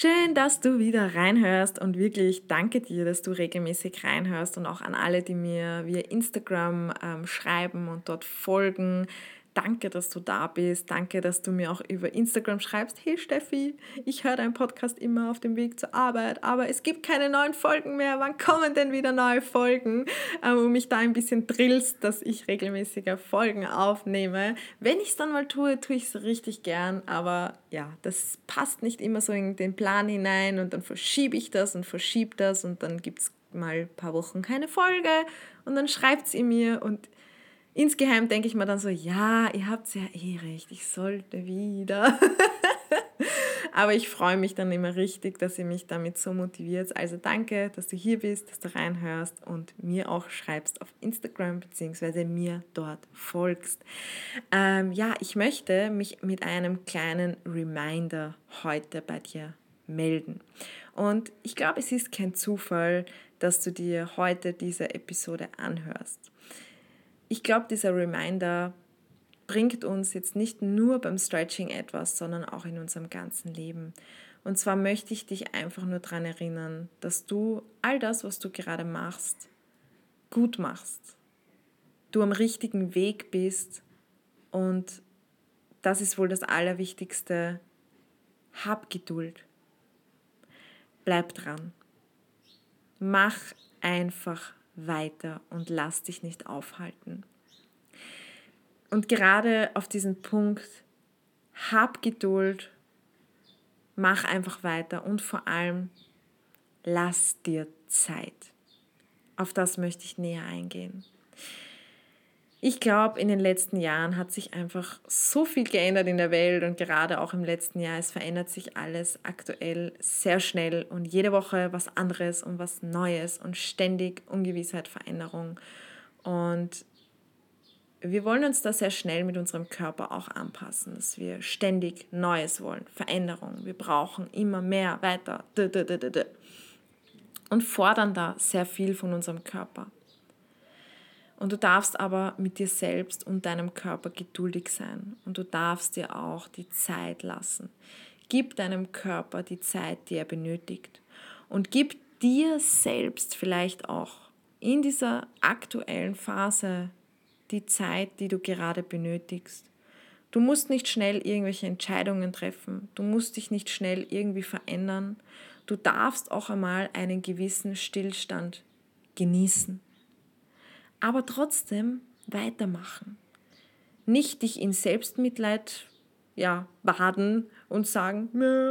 Schön, dass du wieder reinhörst und wirklich danke dir, dass du regelmäßig reinhörst und auch an alle, die mir via Instagram ähm, schreiben und dort folgen. Danke, dass du da bist. Danke, dass du mir auch über Instagram schreibst. Hey Steffi, ich höre deinen Podcast immer auf dem Weg zur Arbeit, aber es gibt keine neuen Folgen mehr. Wann kommen denn wieder neue Folgen? Ähm, und mich da ein bisschen drillst, dass ich regelmäßiger Folgen aufnehme. Wenn ich es dann mal tue, tue ich es richtig gern. Aber ja, das passt nicht immer so in den Plan hinein und dann verschiebe ich das und verschiebe das und dann gibt es mal ein paar Wochen keine Folge und dann schreibt sie mir und insgeheim denke ich mir dann so, ja, ihr habt ja eh recht, ich sollte wieder. Aber ich freue mich dann immer richtig, dass ihr mich damit so motiviert. Also danke, dass du hier bist, dass du reinhörst und mir auch schreibst auf Instagram bzw. mir dort folgst. Ähm, ja, ich möchte mich mit einem kleinen Reminder heute bei dir melden. Und ich glaube, es ist kein Zufall, dass du dir heute diese Episode anhörst ich glaube, dieser Reminder bringt uns jetzt nicht nur beim Stretching etwas, sondern auch in unserem ganzen Leben. Und zwar möchte ich dich einfach nur daran erinnern, dass du all das, was du gerade machst, gut machst. Du am richtigen Weg bist und das ist wohl das Allerwichtigste. Hab Geduld. Bleib dran. Mach einfach weiter und lass dich nicht aufhalten. Und gerade auf diesen Punkt, hab Geduld, mach einfach weiter und vor allem lass dir Zeit. Auf das möchte ich näher eingehen. Ich glaube, in den letzten Jahren hat sich einfach so viel geändert in der Welt und gerade auch im letzten Jahr, es verändert sich alles aktuell sehr schnell und jede Woche was anderes und was Neues und ständig Ungewissheit, Veränderung. Und wir wollen uns da sehr schnell mit unserem Körper auch anpassen, dass wir ständig Neues wollen, Veränderung. Wir brauchen immer mehr, weiter und fordern da sehr viel von unserem Körper. Und du darfst aber mit dir selbst und deinem Körper geduldig sein. Und du darfst dir auch die Zeit lassen. Gib deinem Körper die Zeit, die er benötigt. Und gib dir selbst vielleicht auch in dieser aktuellen Phase die Zeit, die du gerade benötigst. Du musst nicht schnell irgendwelche Entscheidungen treffen. Du musst dich nicht schnell irgendwie verändern. Du darfst auch einmal einen gewissen Stillstand genießen aber trotzdem weitermachen. Nicht dich in Selbstmitleid ja, baden und sagen,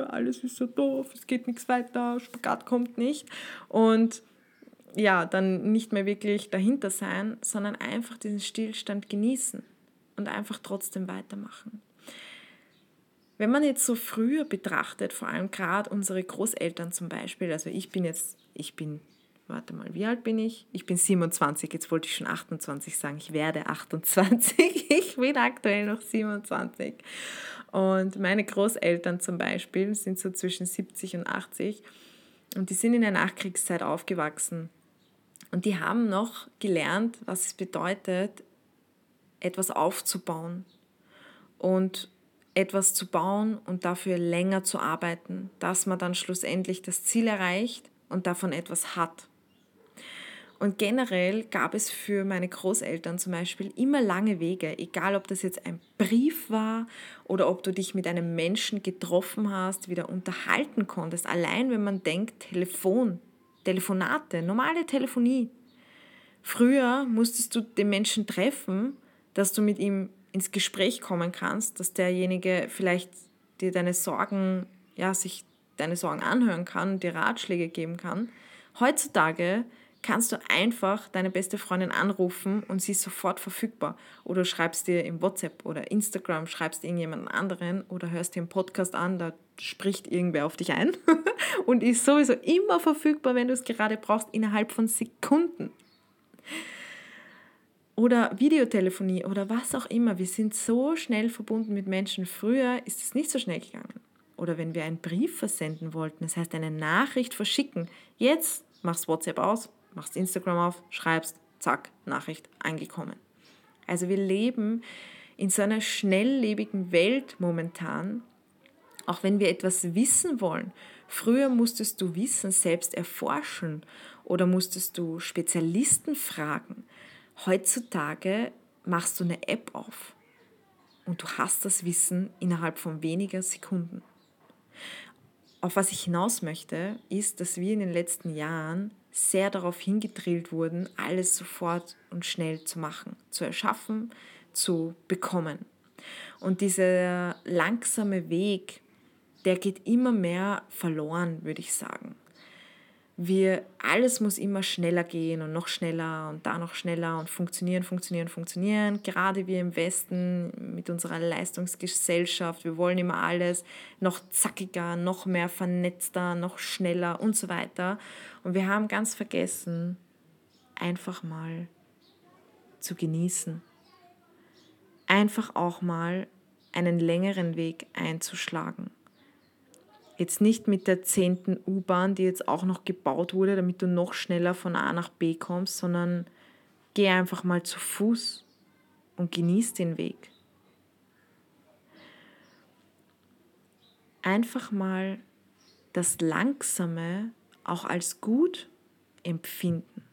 alles ist so doof, es geht nichts weiter, Spagat kommt nicht. Und ja, dann nicht mehr wirklich dahinter sein, sondern einfach diesen Stillstand genießen und einfach trotzdem weitermachen. Wenn man jetzt so früher betrachtet, vor allem gerade unsere Großeltern zum Beispiel, also ich bin jetzt, ich bin warte mal, wie alt bin ich? Ich bin 27, jetzt wollte ich schon 28 sagen, ich werde 28, ich bin aktuell noch 27. Und meine Großeltern zum Beispiel sind so zwischen 70 und 80 und die sind in der Nachkriegszeit aufgewachsen. Und die haben noch gelernt, was es bedeutet, etwas aufzubauen und etwas zu bauen und dafür länger zu arbeiten, dass man dann schlussendlich das Ziel erreicht und davon etwas hat. Und generell gab es für meine Großeltern zum Beispiel immer lange Wege, egal ob das jetzt ein Brief war oder ob du dich mit einem Menschen getroffen hast, wieder unterhalten konntest. Allein wenn man denkt, Telefon, Telefonate, normale Telefonie. Früher musstest du den Menschen treffen, dass du mit ihm ins Gespräch kommen kannst, dass derjenige vielleicht dir deine Sorgen, ja, sich deine Sorgen anhören kann, dir Ratschläge geben kann. Heutzutage kannst du einfach deine beste Freundin anrufen und sie ist sofort verfügbar. Oder schreibst dir im WhatsApp oder Instagram, schreibst irgendjemanden anderen oder hörst dir einen Podcast an, da spricht irgendwer auf dich ein und ist sowieso immer verfügbar, wenn du es gerade brauchst, innerhalb von Sekunden. Oder Videotelefonie oder was auch immer. Wir sind so schnell verbunden mit Menschen. Früher ist es nicht so schnell gegangen. Oder wenn wir einen Brief versenden wollten, das heißt eine Nachricht verschicken. Jetzt machst WhatsApp aus, machst Instagram auf, schreibst, zack, Nachricht angekommen. Also wir leben in so einer schnelllebigen Welt momentan, auch wenn wir etwas wissen wollen. Früher musstest du Wissen selbst erforschen oder musstest du Spezialisten fragen. Heutzutage machst du eine App auf und du hast das Wissen innerhalb von weniger Sekunden. Auf was ich hinaus möchte, ist, dass wir in den letzten Jahren sehr darauf hingedrillt wurden, alles sofort und schnell zu machen, zu erschaffen, zu bekommen. Und dieser langsame Weg, der geht immer mehr verloren, würde ich sagen wir, alles muss immer schneller gehen und noch schneller und da noch schneller und funktionieren, funktionieren, funktionieren. Gerade wir im Westen mit unserer Leistungsgesellschaft, wir wollen immer alles noch zackiger, noch mehr vernetzter, noch schneller und so weiter. Und wir haben ganz vergessen, einfach mal zu genießen. Einfach auch mal einen längeren Weg einzuschlagen. Jetzt nicht mit der zehnten U-Bahn, die jetzt auch noch gebaut wurde, damit du noch schneller von A nach B kommst, sondern geh einfach mal zu Fuß und genieß den Weg. Einfach mal das Langsame auch als gut empfinden,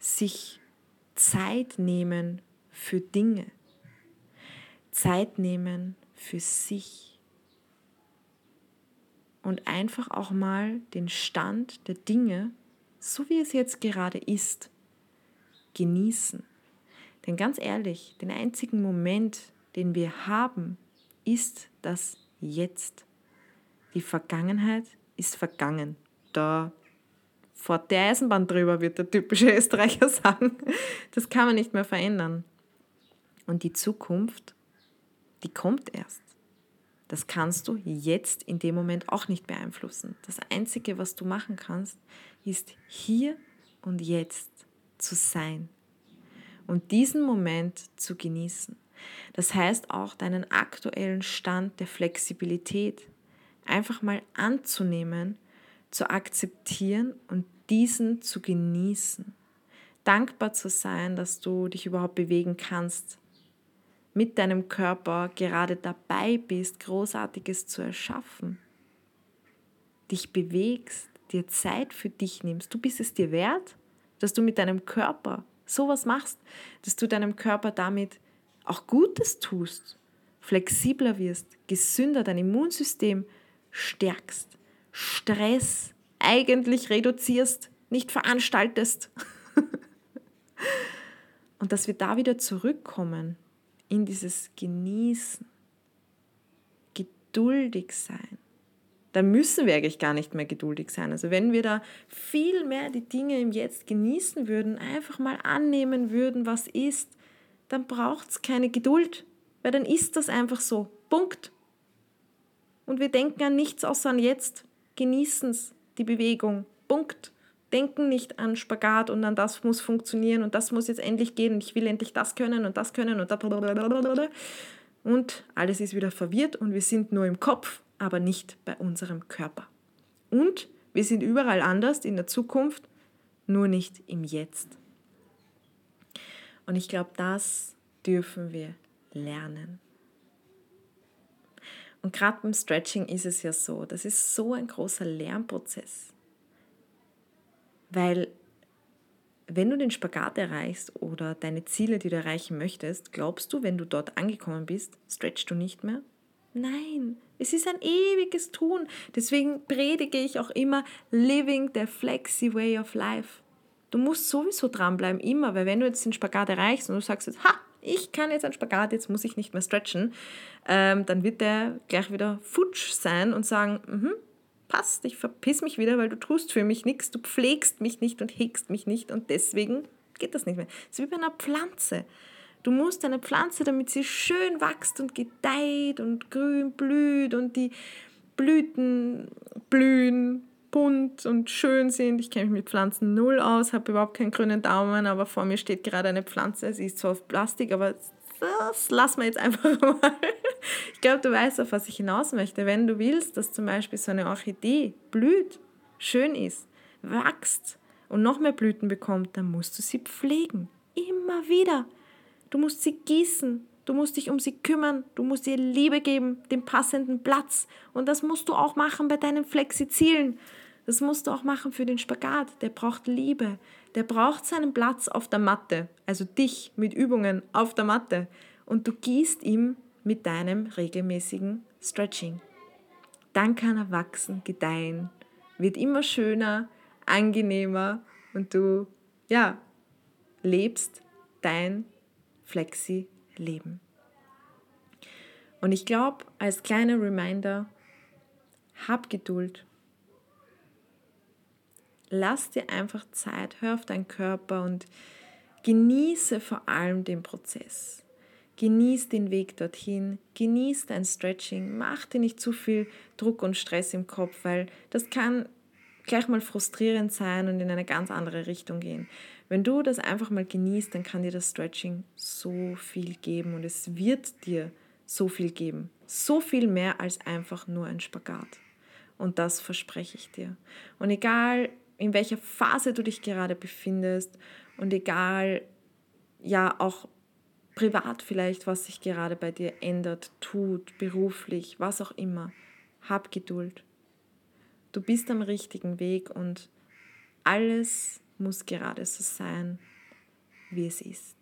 sich Zeit nehmen für Dinge, Zeit nehmen für sich und einfach auch mal den Stand der Dinge, so wie es jetzt gerade ist, genießen. Denn ganz ehrlich, den einzigen Moment, den wir haben, ist das Jetzt. Die Vergangenheit ist vergangen. Da fährt die Eisenbahn drüber, wird der typische Österreicher sagen. Das kann man nicht mehr verändern. Und die Zukunft, die kommt erst. Das kannst du jetzt in dem Moment auch nicht beeinflussen. Das Einzige, was du machen kannst, ist hier und jetzt zu sein und diesen Moment zu genießen. Das heißt auch deinen aktuellen Stand der Flexibilität einfach mal anzunehmen, zu akzeptieren und diesen zu genießen. Dankbar zu sein, dass du dich überhaupt bewegen kannst, mit deinem Körper gerade dabei bist, Großartiges zu erschaffen, dich bewegst, dir Zeit für dich nimmst. Du bist es dir wert, dass du mit deinem Körper sowas machst, dass du deinem Körper damit auch Gutes tust, flexibler wirst, gesünder, dein Immunsystem stärkst, Stress eigentlich reduzierst, nicht veranstaltest. Und dass wir da wieder zurückkommen in dieses Genießen, geduldig sein. Da müssen wir eigentlich gar nicht mehr geduldig sein. Also wenn wir da viel mehr die Dinge im Jetzt genießen würden, einfach mal annehmen würden, was ist, dann braucht es keine Geduld, weil dann ist das einfach so. Punkt. Und wir denken an nichts außer an jetzt. Genießen es, die Bewegung. Punkt denken nicht an Spagat und an das muss funktionieren und das muss jetzt endlich gehen und ich will endlich das können und das können und da und alles ist wieder verwirrt und wir sind nur im Kopf, aber nicht bei unserem Körper. Und wir sind überall anders in der Zukunft, nur nicht im Jetzt. Und ich glaube, das dürfen wir lernen. Und gerade beim Stretching ist es ja so, das ist so ein großer Lernprozess. Weil wenn du den Spagat erreichst oder deine Ziele, die du erreichen möchtest, glaubst du, wenn du dort angekommen bist, stretchst du nicht mehr? Nein, es ist ein ewiges Tun. Deswegen predige ich auch immer Living the Flexi Way of Life. Du musst sowieso dranbleiben, immer, weil wenn du jetzt den Spagat erreichst und du sagst jetzt, ha, ich kann jetzt einen Spagat, jetzt muss ich nicht mehr stretchen, ähm, dann wird der gleich wieder futsch sein und sagen, mhm, passt, ich verpiss mich wieder, weil du tust für mich nichts, du pflegst mich nicht und hegst mich nicht und deswegen geht das nicht mehr. Es ist wie bei einer Pflanze. Du musst eine Pflanze, damit sie schön wächst und gedeiht und grün blüht und die Blüten blühen bunt und schön sind. Ich kenne mich mit Pflanzen null aus, habe überhaupt keinen grünen Daumen, aber vor mir steht gerade eine Pflanze. Sie ist zwar aus Plastik, aber das lassen wir jetzt einfach mal. Ich glaube, du weißt, auf was ich hinaus möchte. Wenn du willst, dass zum Beispiel so eine Orchidee blüht, schön ist, wächst und noch mehr Blüten bekommt, dann musst du sie pflegen. Immer wieder. Du musst sie gießen. Du musst dich um sie kümmern. Du musst ihr Liebe geben, den passenden Platz. Und das musst du auch machen bei deinen Flexizielen. Das musst du auch machen für den Spagat. Der braucht Liebe. Der braucht seinen Platz auf der Matte. Also dich mit Übungen auf der Matte. Und du gießt ihm mit deinem regelmäßigen Stretching. Dann kann er wachsen, gedeihen, wird immer schöner, angenehmer und du, ja, lebst dein Flexi-Leben. Und ich glaube, als kleiner Reminder, hab Geduld. Lass dir einfach Zeit, hör auf deinen Körper und genieße vor allem den Prozess. Genieß den Weg dorthin, genieß dein Stretching, mach dir nicht zu viel Druck und Stress im Kopf, weil das kann gleich mal frustrierend sein und in eine ganz andere Richtung gehen. Wenn du das einfach mal genießt, dann kann dir das Stretching so viel geben und es wird dir so viel geben. So viel mehr als einfach nur ein Spagat. Und das verspreche ich dir. Und egal, in welcher Phase du dich gerade befindest und egal, ja, auch privat vielleicht, was sich gerade bei dir ändert, tut, beruflich, was auch immer. Hab Geduld. Du bist am richtigen Weg und alles muss gerade so sein, wie es ist.